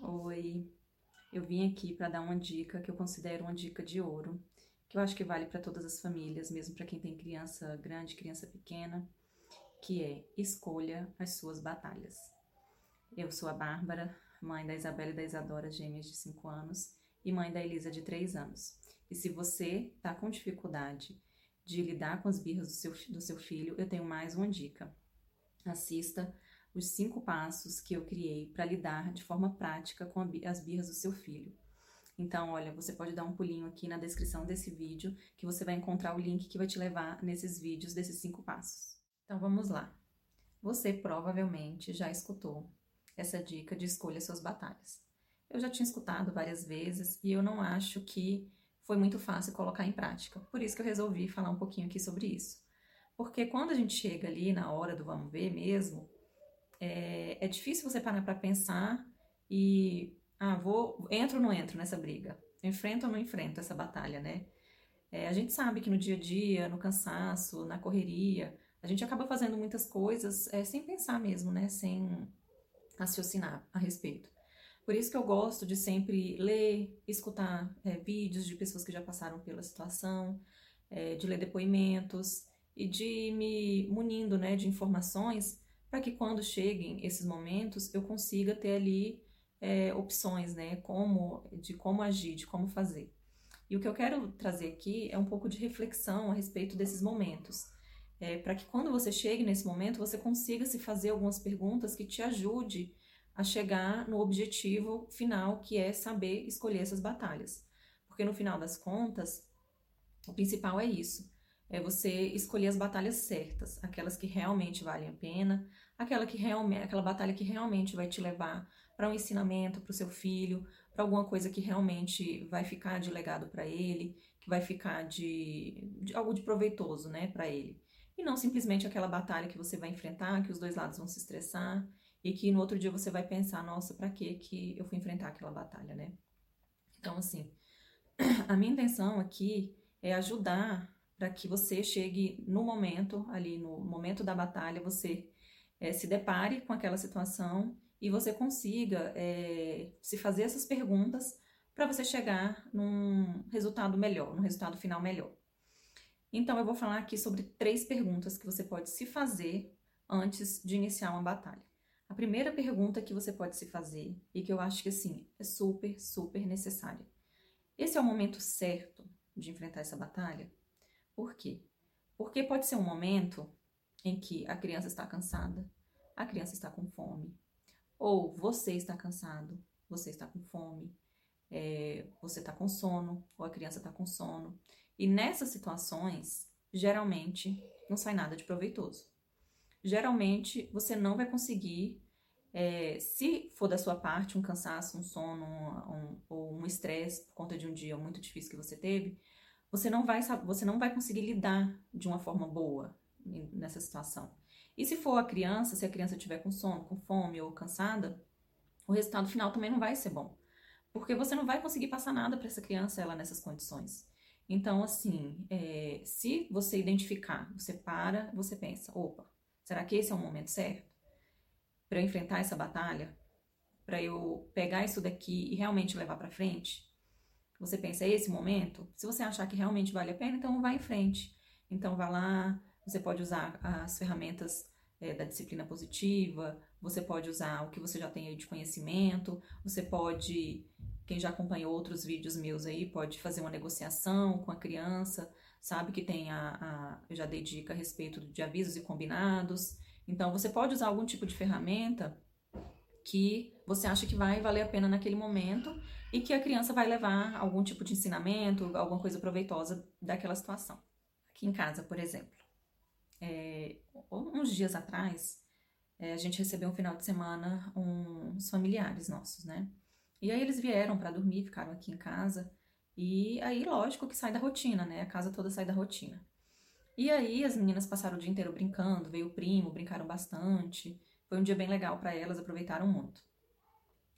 Oi, eu vim aqui para dar uma dica que eu considero uma dica de ouro, que eu acho que vale para todas as famílias, mesmo para quem tem criança grande, criança pequena, que é escolha as suas batalhas. Eu sou a Bárbara, mãe da Isabela e da Isadora, gêmeas de 5 anos, e mãe da Elisa de 3 anos. E se você está com dificuldade de lidar com as birras do seu, do seu filho, eu tenho mais uma dica. Assista os cinco passos que eu criei para lidar de forma prática com as birras do seu filho. Então, olha, você pode dar um pulinho aqui na descrição desse vídeo, que você vai encontrar o link que vai te levar nesses vídeos desses cinco passos. Então, vamos lá. Você provavelmente já escutou essa dica de escolha suas batalhas. Eu já tinha escutado várias vezes e eu não acho que foi muito fácil colocar em prática. Por isso que eu resolvi falar um pouquinho aqui sobre isso. Porque quando a gente chega ali na hora do vamos ver mesmo, é, é difícil você parar para pensar e, ah, vou, entro ou não entro nessa briga? Enfrento ou não enfrento essa batalha, né? É, a gente sabe que no dia a dia, no cansaço, na correria, a gente acaba fazendo muitas coisas é, sem pensar mesmo, né? Sem raciocinar a respeito. Por isso que eu gosto de sempre ler, escutar é, vídeos de pessoas que já passaram pela situação, é, de ler depoimentos e de me munindo né, de informações para que quando cheguem esses momentos eu consiga ter ali é, opções, né, como, de como agir, de como fazer. E o que eu quero trazer aqui é um pouco de reflexão a respeito desses momentos, é, para que quando você chegue nesse momento você consiga se fazer algumas perguntas que te ajude a chegar no objetivo final, que é saber escolher essas batalhas. Porque no final das contas, o principal é isso é você escolher as batalhas certas, aquelas que realmente valem a pena, aquela que realmente, aquela batalha que realmente vai te levar para um ensinamento para o seu filho, para alguma coisa que realmente vai ficar de legado para ele, que vai ficar de, de algo de proveitoso, né, para ele. E não simplesmente aquela batalha que você vai enfrentar, que os dois lados vão se estressar e que no outro dia você vai pensar, nossa, para que que eu fui enfrentar aquela batalha, né? Então, assim, a minha intenção aqui é ajudar para que você chegue no momento, ali no momento da batalha, você é, se depare com aquela situação e você consiga é, se fazer essas perguntas para você chegar num resultado melhor, num resultado final melhor. Então, eu vou falar aqui sobre três perguntas que você pode se fazer antes de iniciar uma batalha. A primeira pergunta que você pode se fazer, e que eu acho que assim, é super, super necessária. Esse é o momento certo de enfrentar essa batalha? Por quê? Porque pode ser um momento em que a criança está cansada, a criança está com fome, ou você está cansado, você está com fome, é, você está com sono, ou a criança está com sono. E nessas situações, geralmente, não sai nada de proveitoso. Geralmente, você não vai conseguir, é, se for da sua parte um cansaço, um sono um, um, ou um estresse por conta de um dia muito difícil que você teve, você não vai você não vai conseguir lidar de uma forma boa nessa situação. E se for a criança, se a criança tiver com sono, com fome ou cansada, o resultado final também não vai ser bom, porque você não vai conseguir passar nada para essa criança ela nessas condições. Então, assim, é, se você identificar, você para, você pensa, opa, será que esse é o momento certo para enfrentar essa batalha, para eu pegar isso daqui e realmente levar para frente? Você pensa, é esse momento? Se você achar que realmente vale a pena, então vá em frente. Então vá lá, você pode usar as ferramentas é, da disciplina positiva, você pode usar o que você já tem aí de conhecimento, você pode, quem já acompanhou outros vídeos meus aí, pode fazer uma negociação com a criança, sabe que tem a, a eu já dei dica a respeito de avisos e combinados. Então você pode usar algum tipo de ferramenta que você acha que vai valer a pena naquele momento e que a criança vai levar algum tipo de ensinamento, alguma coisa proveitosa daquela situação. Aqui em casa, por exemplo, é, uns dias atrás, é, a gente recebeu um final de semana uns familiares nossos, né? E aí eles vieram para dormir, ficaram aqui em casa. E aí, lógico que sai da rotina, né? A casa toda sai da rotina. E aí as meninas passaram o dia inteiro brincando, veio o primo, brincaram bastante. Foi um dia bem legal para elas, aproveitaram muito.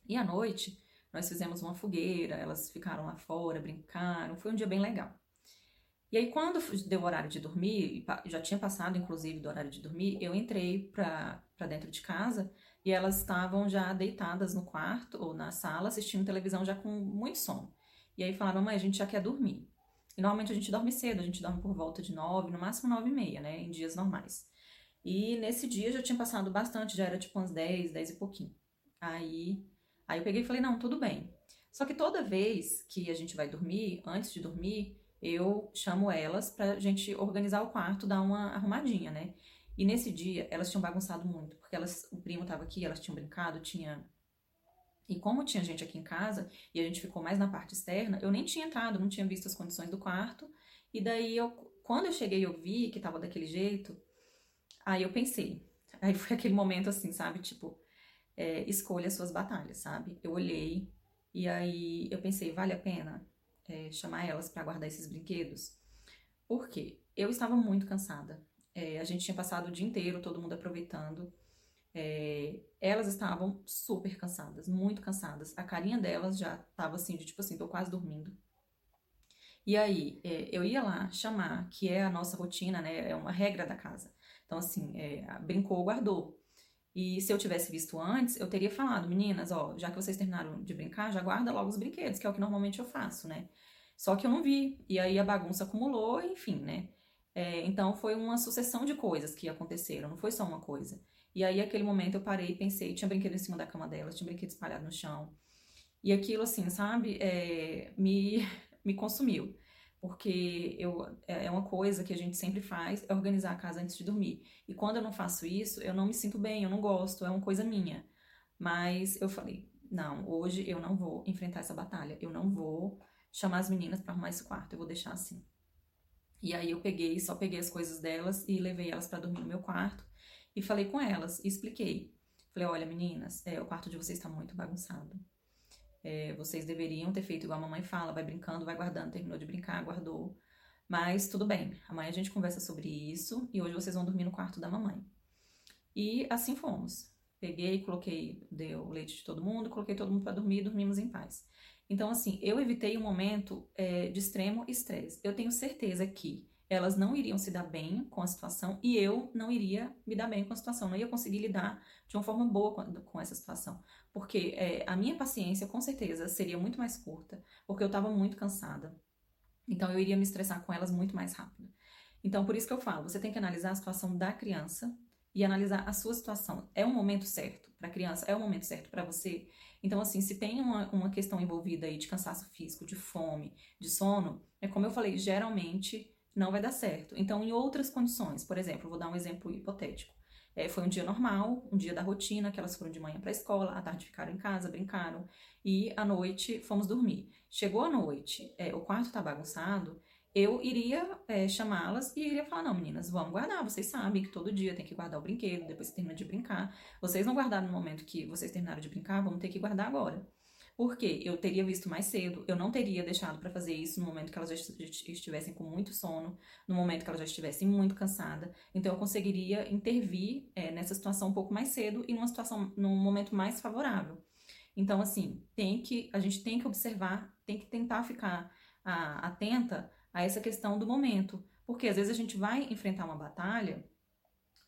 E à noite, nós fizemos uma fogueira, elas ficaram lá fora, brincaram, foi um dia bem legal. E aí, quando deu o horário de dormir, já tinha passado, inclusive, do horário de dormir, eu entrei pra dentro de casa e elas estavam já deitadas no quarto ou na sala, assistindo televisão já com muito sono. E aí falaram, mãe, a gente já quer dormir. E normalmente a gente dorme cedo, a gente dorme por volta de nove, no máximo nove e meia, né, em dias normais. E nesse dia já tinha passado bastante, já era tipo umas dez, dez e pouquinho. Aí, aí eu peguei e falei, não, tudo bem. Só que toda vez que a gente vai dormir, antes de dormir, eu chamo elas pra gente organizar o quarto, dar uma arrumadinha, né? E nesse dia elas tinham bagunçado muito, porque elas, o primo tava aqui, elas tinham brincado, tinha e como tinha gente aqui em casa e a gente ficou mais na parte externa, eu nem tinha entrado, não tinha visto as condições do quarto. E daí eu, quando eu cheguei, eu vi que tava daquele jeito. Aí eu pensei, aí foi aquele momento assim, sabe, tipo, é, escolha suas batalhas, sabe? Eu olhei e aí eu pensei, vale a pena é, chamar elas para guardar esses brinquedos? Por quê? Eu estava muito cansada. É, a gente tinha passado o dia inteiro, todo mundo aproveitando. É, elas estavam super cansadas, muito cansadas. A carinha delas já estava assim, de tipo assim, tô quase dormindo. E aí, é, eu ia lá chamar, que é a nossa rotina, né? É uma regra da casa. Então, assim, é, brincou, guardou. E se eu tivesse visto antes, eu teria falado, meninas, ó, já que vocês terminaram de brincar, já guarda logo os brinquedos, que é o que normalmente eu faço, né? Só que eu não vi, e aí a bagunça acumulou, enfim, né? É, então foi uma sucessão de coisas que aconteceram, não foi só uma coisa. E aí, aquele momento, eu parei e pensei, tinha brinquedo em cima da cama delas, tinha brinquedo espalhado no chão. E aquilo, assim, sabe, é, me, me consumiu porque eu, é, é uma coisa que a gente sempre faz, é organizar a casa antes de dormir. E quando eu não faço isso, eu não me sinto bem, eu não gosto, é uma coisa minha. Mas eu falei, não, hoje eu não vou enfrentar essa batalha, eu não vou chamar as meninas para arrumar esse quarto, eu vou deixar assim. E aí eu peguei, só peguei as coisas delas e levei elas para dormir no meu quarto e falei com elas e expliquei. Falei, olha meninas, é, o quarto de vocês está muito bagunçado. É, vocês deveriam ter feito igual a mamãe fala, vai brincando, vai guardando, terminou de brincar, guardou. Mas tudo bem, amanhã a gente conversa sobre isso e hoje vocês vão dormir no quarto da mamãe. E assim fomos. Peguei, coloquei, deu o leite de todo mundo, coloquei todo mundo para dormir e dormimos em paz. Então, assim, eu evitei um momento é, de extremo estresse. Eu tenho certeza que elas não iriam se dar bem com a situação e eu não iria me dar bem com a situação, não ia conseguir lidar de uma forma boa com, com essa situação. Porque é, a minha paciência, com certeza, seria muito mais curta, porque eu estava muito cansada. Então eu iria me estressar com elas muito mais rápido. Então, por isso que eu falo, você tem que analisar a situação da criança e analisar a sua situação. É o momento certo para a criança? É o momento certo para você? Então, assim, se tem uma, uma questão envolvida aí de cansaço físico, de fome, de sono, é como eu falei, geralmente não vai dar certo. Então, em outras condições, por exemplo, vou dar um exemplo hipotético. É, foi um dia normal, um dia da rotina, que elas foram de manhã para a escola, à tarde ficaram em casa, brincaram, e à noite fomos dormir. Chegou a noite, é, o quarto tá bagunçado, eu iria é, chamá-las e iria falar: não, meninas, vamos guardar. Vocês sabem que todo dia tem que guardar o brinquedo, depois que termina de brincar. Vocês não guardaram no momento que vocês terminaram de brincar, vamos ter que guardar agora. Porque eu teria visto mais cedo, eu não teria deixado para fazer isso no momento que elas já estivessem com muito sono, no momento que elas já estivessem muito cansada. Então eu conseguiria intervir é, nessa situação um pouco mais cedo e numa situação, num momento mais favorável. Então assim, tem que a gente tem que observar, tem que tentar ficar a, atenta a essa questão do momento, porque às vezes a gente vai enfrentar uma batalha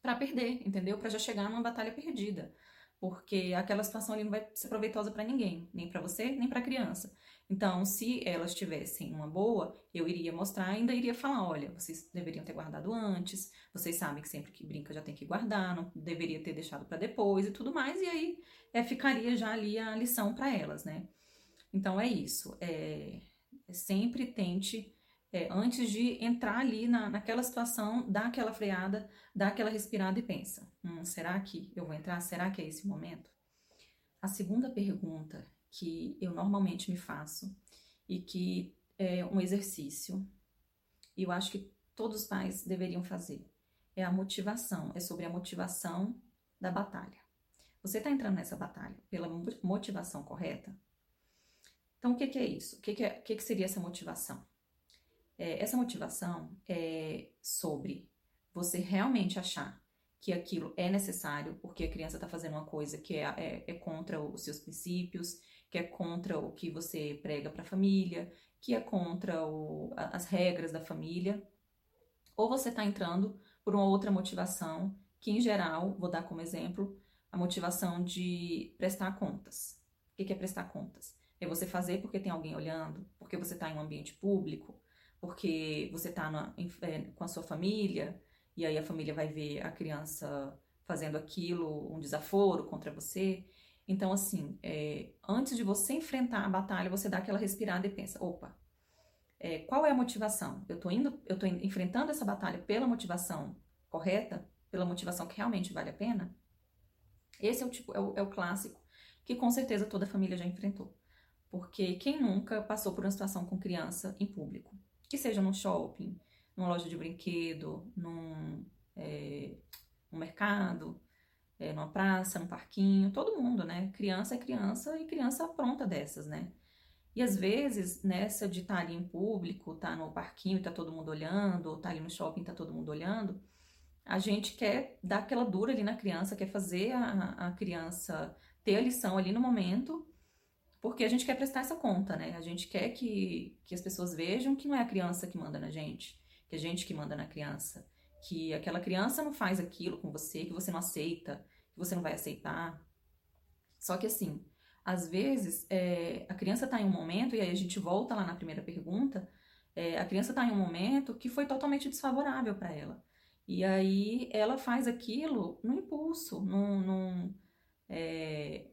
para perder, entendeu? Para já chegar numa batalha perdida porque aquela situação ali não vai ser proveitosa para ninguém, nem para você, nem para a criança. Então, se elas tivessem uma boa, eu iria mostrar, ainda iria falar, olha, vocês deveriam ter guardado antes, vocês sabem que sempre que brinca já tem que guardar, não deveria ter deixado para depois e tudo mais, e aí é, ficaria já ali a lição para elas, né? Então é isso, é, sempre tente é, antes de entrar ali na, naquela situação, dá aquela freada, dá aquela respirada e pensa: hum, será que eu vou entrar? Será que é esse momento? A segunda pergunta que eu normalmente me faço e que é um exercício, e eu acho que todos os pais deveriam fazer, é a motivação, é sobre a motivação da batalha. Você está entrando nessa batalha pela motivação correta? Então, o que, que é isso? O que, que, é, o que, que seria essa motivação? É, essa motivação é sobre você realmente achar que aquilo é necessário porque a criança está fazendo uma coisa que é, é, é, contra os seus princípios, que é contra o que você prega para a família, que é contra o, as regras da família, ou você está entrando por uma outra motivação, que em geral, vou dar como exemplo, a motivação de prestar contas. O que é prestar contas? É você fazer porque tem alguém olhando, porque você está em um ambiente público, porque você está é, com a sua família, e aí a família vai ver a criança fazendo aquilo, um desaforo contra você. Então, assim, é, antes de você enfrentar a batalha, você dá aquela respirada e pensa: opa, é, qual é a motivação? Eu estou indo, eu tô enfrentando essa batalha pela motivação correta, pela motivação que realmente vale a pena? Esse é o tipo, é o, é o clássico que com certeza toda família já enfrentou. Porque quem nunca passou por uma situação com criança em público? Que seja num shopping, numa loja de brinquedo, num, é, num mercado, é, numa praça, num parquinho, todo mundo, né? Criança é criança e criança pronta dessas, né? E às vezes, nessa de estar tá ali em público, tá no parquinho e tá todo mundo olhando, ou tá ali no shopping e tá todo mundo olhando, a gente quer dar aquela dura ali na criança, quer fazer a, a criança ter a lição ali no momento, porque a gente quer prestar essa conta, né? A gente quer que, que as pessoas vejam que não é a criança que manda na gente, que é a gente que manda na criança, que aquela criança não faz aquilo com você, que você não aceita, que você não vai aceitar. Só que assim, às vezes é, a criança está em um momento, e aí a gente volta lá na primeira pergunta, é, a criança está em um momento que foi totalmente desfavorável para ela. E aí ela faz aquilo no impulso, num, num, é,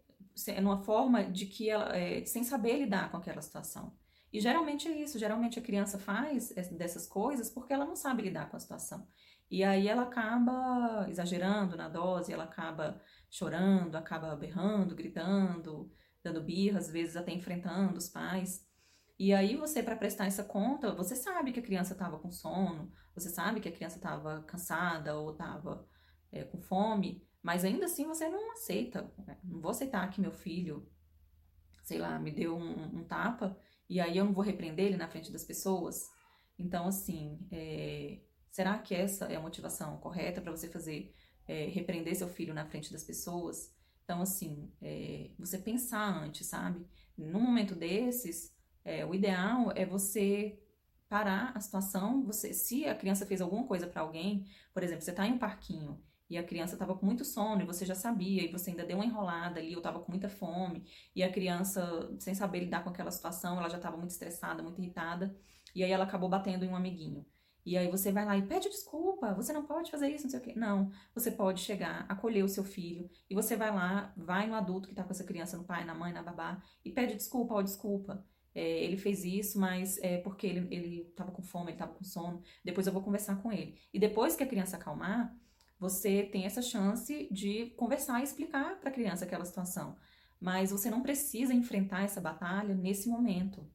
numa forma de que ela, é, sem saber lidar com aquela situação. E geralmente é isso, geralmente a criança faz dessas coisas porque ela não sabe lidar com a situação. E aí ela acaba exagerando na dose, ela acaba chorando, acaba berrando, gritando, dando birra, às vezes até enfrentando os pais. E aí você, para prestar essa conta, você sabe que a criança estava com sono, você sabe que a criança estava cansada ou estava é, com fome, mas ainda assim você não aceita. Né? Não vou aceitar que meu filho, sei lá, me deu um, um tapa e aí eu não vou repreender ele na frente das pessoas. Então, assim, é, será que essa é a motivação correta para você fazer, é, repreender seu filho na frente das pessoas? Então, assim, é, você pensar antes, sabe? Num momento desses, é, o ideal é você parar a situação. Você, se a criança fez alguma coisa para alguém, por exemplo, você está em um parquinho e a criança estava com muito sono e você já sabia e você ainda deu uma enrolada ali, eu estava com muita fome e a criança, sem saber lidar com aquela situação, ela já estava muito estressada, muito irritada e aí ela acabou batendo em um amiguinho. E aí você vai lá e pede desculpa, você não pode fazer isso, não sei o quê. Não, você pode chegar, acolher o seu filho e você vai lá, vai no adulto que está com essa criança, no pai, na mãe, na babá e pede desculpa, ó, desculpa. É, ele fez isso, mas é porque ele, ele tava com fome, ele tava com sono. Depois eu vou conversar com ele. E depois que a criança acalmar, você tem essa chance de conversar e explicar para a criança aquela situação. Mas você não precisa enfrentar essa batalha nesse momento.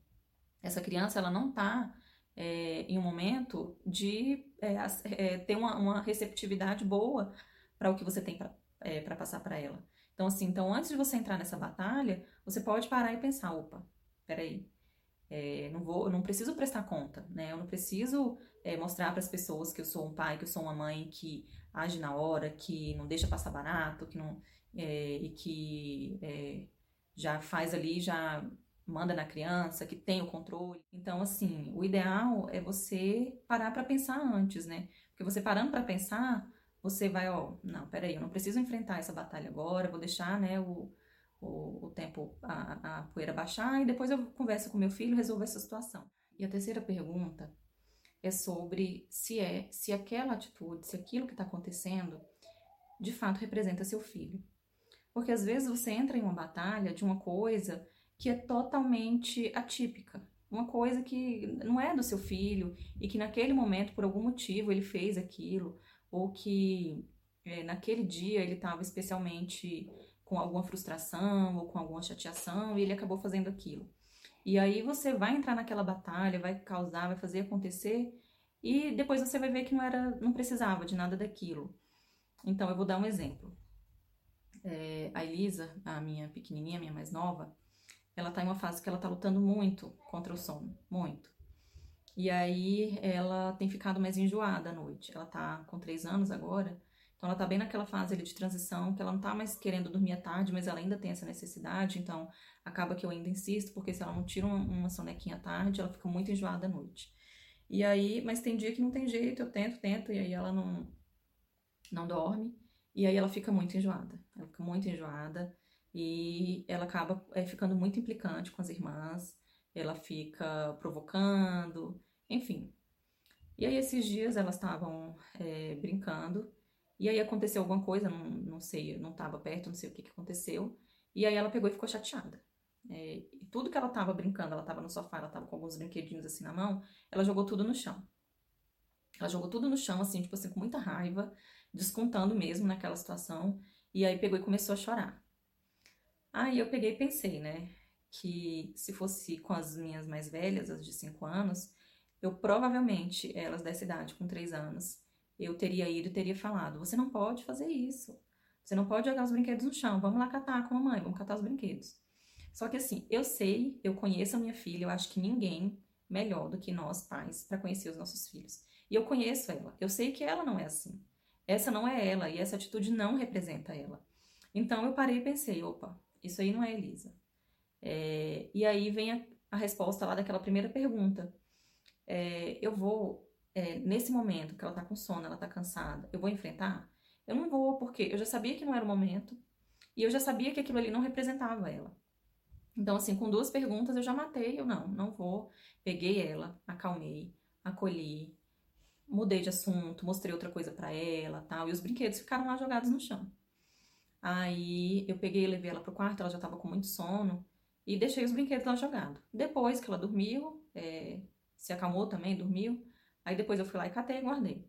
Essa criança, ela não tá é, em um momento de é, é, ter uma, uma, receptividade boa para o que você tem para é, passar para ela. Então, assim, então antes de você entrar nessa batalha, você pode parar e pensar, opa, peraí, é, não vou, não preciso prestar conta, né? Eu não preciso é, mostrar para as pessoas que eu sou um pai, que eu sou uma mãe que age na hora, que não deixa passar barato, que não é, e que é, já faz ali, já manda na criança, que tem o controle. Então, assim, o ideal é você parar para pensar antes, né? Porque você parando para pensar, você vai, ó, não, peraí, eu não preciso enfrentar essa batalha agora, vou deixar, né, o, o, o tempo, a, a poeira baixar e depois eu converso com meu filho e resolvo essa situação. E a terceira pergunta é sobre se é, se aquela atitude, se aquilo que está acontecendo, de fato representa seu filho. Porque às vezes você entra em uma batalha de uma coisa que é totalmente atípica, uma coisa que não é do seu filho e que naquele momento, por algum motivo, ele fez aquilo, ou que é, naquele dia ele estava especialmente com alguma frustração ou com alguma chateação e ele acabou fazendo aquilo. E aí você vai entrar naquela batalha, vai causar, vai fazer acontecer e depois você vai ver que não era, não precisava de nada daquilo. Então eu vou dar um exemplo. É, a Elisa, a minha pequenininha, a minha mais nova, ela tá em uma fase que ela tá lutando muito contra o sono, muito. E aí ela tem ficado mais enjoada à noite. Ela tá com três anos agora Então ela tá bem naquela fase ali de transição, que ela não tá mais querendo dormir à tarde, mas ela ainda tem essa necessidade, então acaba que eu ainda insisto, porque se ela não tira uma, uma sonequinha à tarde, ela fica muito enjoada à noite. E aí, mas tem dia que não tem jeito, eu tento, tento, e aí ela não, não dorme, e aí ela fica muito enjoada. Ela fica muito enjoada, e ela acaba é, ficando muito implicante com as irmãs, ela fica provocando, enfim. E aí esses dias elas estavam é, brincando, e aí aconteceu alguma coisa, não, não sei, não estava perto, não sei o que, que aconteceu. E aí ela pegou e ficou chateada. É, e tudo que ela estava brincando, ela estava no sofá, ela estava com alguns brinquedinhos assim na mão, ela jogou tudo no chão. Ela jogou tudo no chão, assim, tipo assim, com muita raiva, descontando mesmo naquela situação. E aí pegou e começou a chorar. Aí eu peguei e pensei, né, que se fosse com as minhas mais velhas, as de 5 anos, eu provavelmente, elas dessa idade, com 3 anos, eu teria ido e teria falado: você não pode fazer isso. Você não pode jogar os brinquedos no chão. Vamos lá catar com a mamãe, vamos catar os brinquedos. Só que assim, eu sei, eu conheço a minha filha, eu acho que ninguém melhor do que nós pais para conhecer os nossos filhos. E eu conheço ela, eu sei que ela não é assim. Essa não é ela e essa atitude não representa ela. Então eu parei e pensei: opa, isso aí não é Elisa. É, e aí vem a, a, resposta lá daquela primeira pergunta. É, eu vou é, nesse momento que ela tá com sono, ela tá cansada, eu vou enfrentar? Eu não vou, porque eu já sabia que não era o momento e eu já sabia que aquilo ali não representava ela. Então, assim, com duas perguntas eu já matei, eu não, não vou. Peguei ela, acalmei, acolhi, mudei de assunto, mostrei outra coisa para ela, tal, e os brinquedos ficaram lá jogados no chão. Aí eu peguei e levei ela pro quarto, ela já tava com muito sono, e deixei os brinquedos lá jogados. Depois que ela dormiu, é, se acalmou também, dormiu, Aí depois eu fui lá e catei e guardei.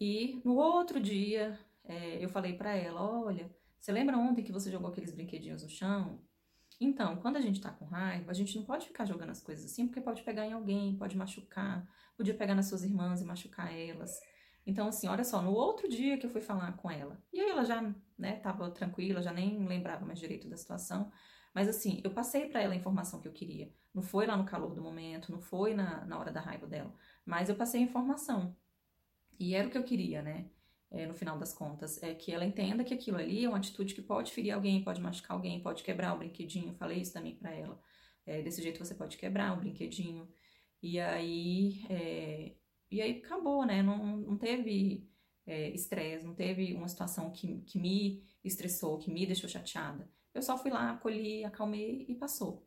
E no outro dia, é, eu falei para ela: Olha, você lembra ontem que você jogou aqueles brinquedinhos no chão? Então, quando a gente tá com raiva, a gente não pode ficar jogando as coisas assim, porque pode pegar em alguém, pode machucar, podia pegar nas suas irmãs e machucar elas. Então, assim, olha só, no outro dia que eu fui falar com ela, e aí ela já, né, tava tranquila, já nem lembrava mais direito da situação, mas assim, eu passei para ela a informação que eu queria. Não foi lá no calor do momento, não foi na, na hora da raiva dela. Mas eu passei a informação. E era o que eu queria, né? É, no final das contas, é que ela entenda que aquilo ali é uma atitude que pode ferir alguém, pode machucar alguém, pode quebrar o brinquedinho. falei isso também para ela. É, desse jeito você pode quebrar o brinquedinho. E aí, é, e aí acabou, né? Não, não teve é, estresse, não teve uma situação que, que me estressou, que me deixou chateada. Eu só fui lá, acolhi, acalmei e passou.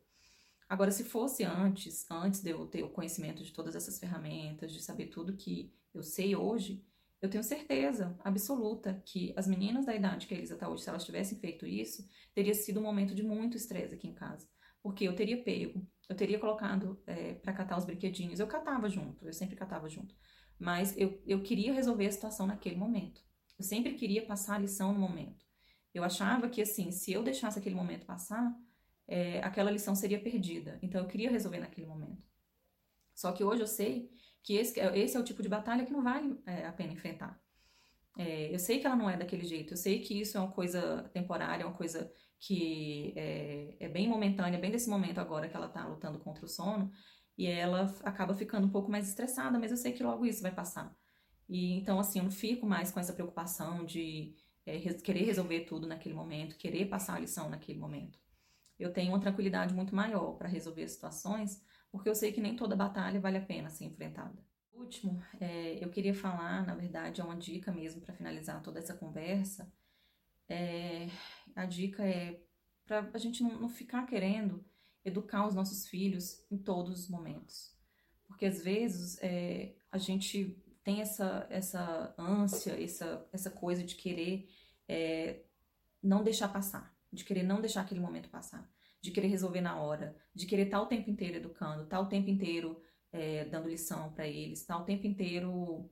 Agora, se fosse antes, antes de eu ter o conhecimento de todas essas ferramentas, de saber tudo que eu sei hoje, eu tenho certeza absoluta que as meninas da idade que a Elisa está hoje, se elas tivessem feito isso, teria sido um momento de muito estresse aqui em casa. Porque eu teria pego, eu teria colocado é, para catar os brinquedinhos. Eu catava junto, eu sempre catava junto. Mas eu, eu queria resolver a situação naquele momento. Eu sempre queria passar a lição no momento. Eu achava que, assim, se eu deixasse aquele momento passar, é, aquela lição seria perdida. Então eu queria resolver naquele momento. Só que hoje eu sei que esse, esse é o tipo de batalha que não vale é, a pena enfrentar. É, eu sei que ela não é daquele jeito, eu sei que isso é uma coisa temporária, é uma coisa que é, é, bem momentânea, bem desse momento agora que ela tá lutando contra o sono, e ela acaba ficando um pouco mais estressada, mas eu sei que logo isso vai passar. E então, assim, eu não fico mais com essa preocupação de é, querer resolver tudo naquele momento, querer passar a lição naquele momento eu tenho uma tranquilidade muito maior para resolver as situações, porque eu sei que nem toda batalha vale a pena ser enfrentada. Último, é, eu queria falar, na verdade, é uma dica mesmo para finalizar toda essa conversa. É, a dica é para a gente não, não ficar querendo educar os nossos filhos em todos os momentos. Porque às vezes é, a gente tem essa, essa ânsia, essa, essa coisa de querer é, não deixar passar de querer não deixar aquele momento passar, de querer resolver na hora, de querer estar o tempo inteiro educando, estar o tempo inteiro é, dando lição para eles, estar o tempo inteiro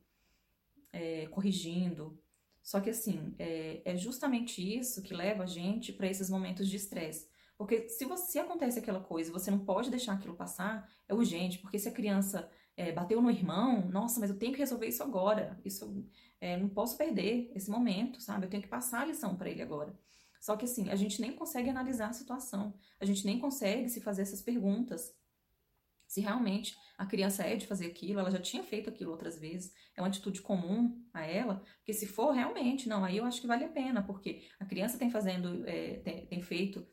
é, corrigindo. Só que assim, é, é, justamente isso que leva a gente para esses momentos de estresse. Porque se, você, se acontece aquela coisa você não pode deixar aquilo passar, é urgente. Porque se a criança é, bateu no irmão, nossa, mas eu tenho que resolver isso agora. Isso é, não posso perder esse momento, sabe? Eu tenho que passar a lição para ele agora. Só que assim, a gente nem consegue analisar a situação, a gente nem consegue se fazer essas perguntas. Se realmente a criança é de fazer aquilo, ela já tinha feito aquilo outras vezes, é uma atitude comum a ela, porque se for realmente, não, aí eu acho que vale a pena, porque a criança tem fazendo, é, tem, tem, feito,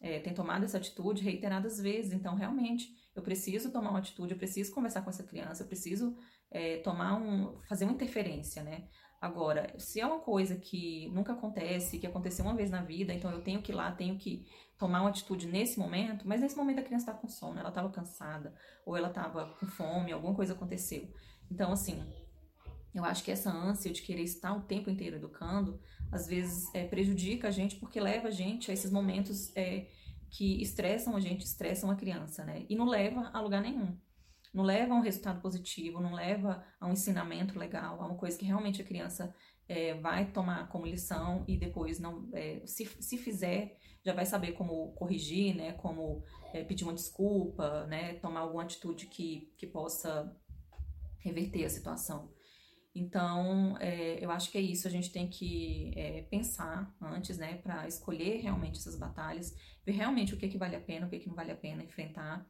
é, tem tomado essa atitude reiteradas vezes, então realmente eu preciso tomar uma atitude, eu preciso conversar com essa criança, eu preciso é, tomar um, fazer uma interferência, né? Agora, se é uma coisa que nunca acontece, que aconteceu uma vez na vida, então eu tenho que ir lá, tenho que tomar uma atitude nesse momento, mas nesse momento a criança está com sono, ela estava cansada, ou ela estava com fome, alguma coisa aconteceu. Então, assim, eu acho que essa ânsia de querer estar o tempo inteiro educando, às vezes é, prejudica a gente porque leva a gente a esses momentos é, que estressam a gente, estressam a criança, né? E não leva a lugar nenhum. Não leva a um resultado positivo, não leva a um ensinamento legal, a uma coisa que realmente a criança é, vai tomar como lição e depois não, é, se, se fizer, já vai saber como corrigir, né, como é, pedir uma desculpa, né, tomar alguma atitude que, que possa reverter a situação. Então, é, eu acho que é isso, a gente tem que é, pensar antes, né, para escolher realmente essas batalhas, ver realmente o que, que vale a pena, o que, que não vale a pena enfrentar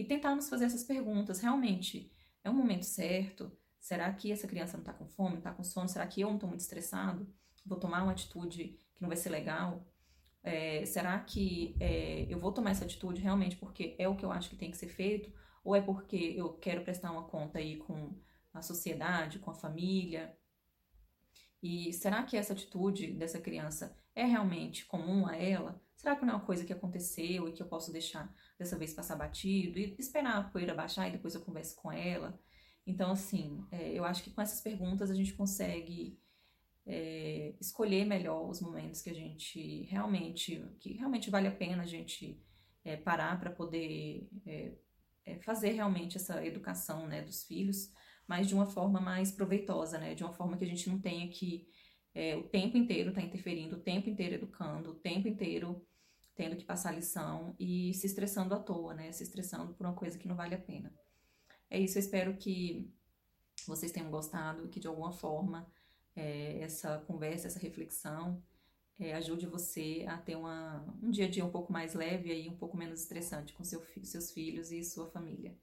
e tentarmos fazer essas perguntas. Realmente, é um momento certo? Será que essa criança não está com fome, não está com sono? Será que eu não estou muito estressado? Vou tomar uma atitude que não vai ser legal? É, será que é, eu vou tomar essa atitude realmente porque é o que eu acho que tem que ser feito? Ou é porque eu quero prestar uma conta aí com a sociedade, com a família? E será que essa atitude dessa criança é realmente comum a ela? Será que não é uma coisa que aconteceu e que eu posso deixar dessa vez passar batido e esperar a poeira baixar e depois eu converso com ela? Então, assim, é, eu acho que com essas perguntas a gente consegue é, escolher melhor os momentos que a gente realmente, que realmente vale a pena a gente é, parar para poder é, é, fazer realmente essa educação né, dos filhos, mas de uma forma mais proveitosa, né? De uma forma que a gente não tenha que é, o tempo inteiro tá interferindo, o tempo inteiro educando, o tempo inteiro tendo que passar lição e se estressando à toa, né? Se estressando por uma coisa que não vale a pena. É isso, eu espero que vocês tenham gostado, que de alguma forma é, essa conversa, essa reflexão é, ajude você a ter uma, um dia a dia um pouco mais leve e um pouco menos estressante com seu, seus filhos e sua família.